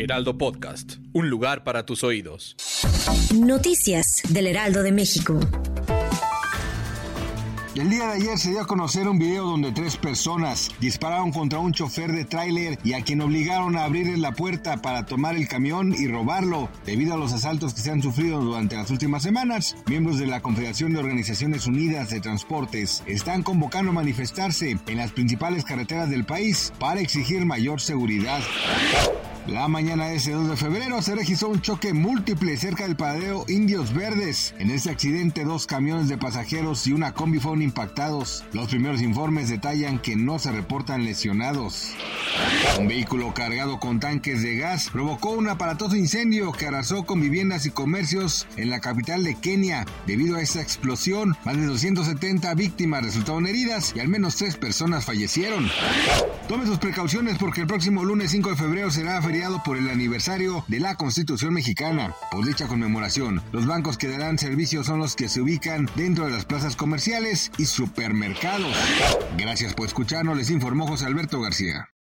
Heraldo Podcast, un lugar para tus oídos. Noticias del Heraldo de México. El día de ayer se dio a conocer un video donde tres personas dispararon contra un chofer de tráiler y a quien obligaron a abrirle la puerta para tomar el camión y robarlo. Debido a los asaltos que se han sufrido durante las últimas semanas, miembros de la Confederación de Organizaciones Unidas de Transportes están convocando a manifestarse en las principales carreteras del país para exigir mayor seguridad. La mañana de ese 2 de febrero se registró un choque múltiple cerca del paradero Indios Verdes. En este accidente, dos camiones de pasajeros y una combi fueron impactados. Los primeros informes detallan que no se reportan lesionados. Un vehículo cargado con tanques de gas provocó un aparatoso incendio que arrasó con viviendas y comercios en la capital de Kenia. Debido a esta explosión, más de 270 víctimas resultaron heridas y al menos tres personas fallecieron. Tome sus precauciones porque el próximo lunes 5 de febrero será por el aniversario de la Constitución mexicana. Por dicha conmemoración, los bancos que darán servicio son los que se ubican dentro de las plazas comerciales y supermercados. Gracias por escucharnos, les informó José Alberto García.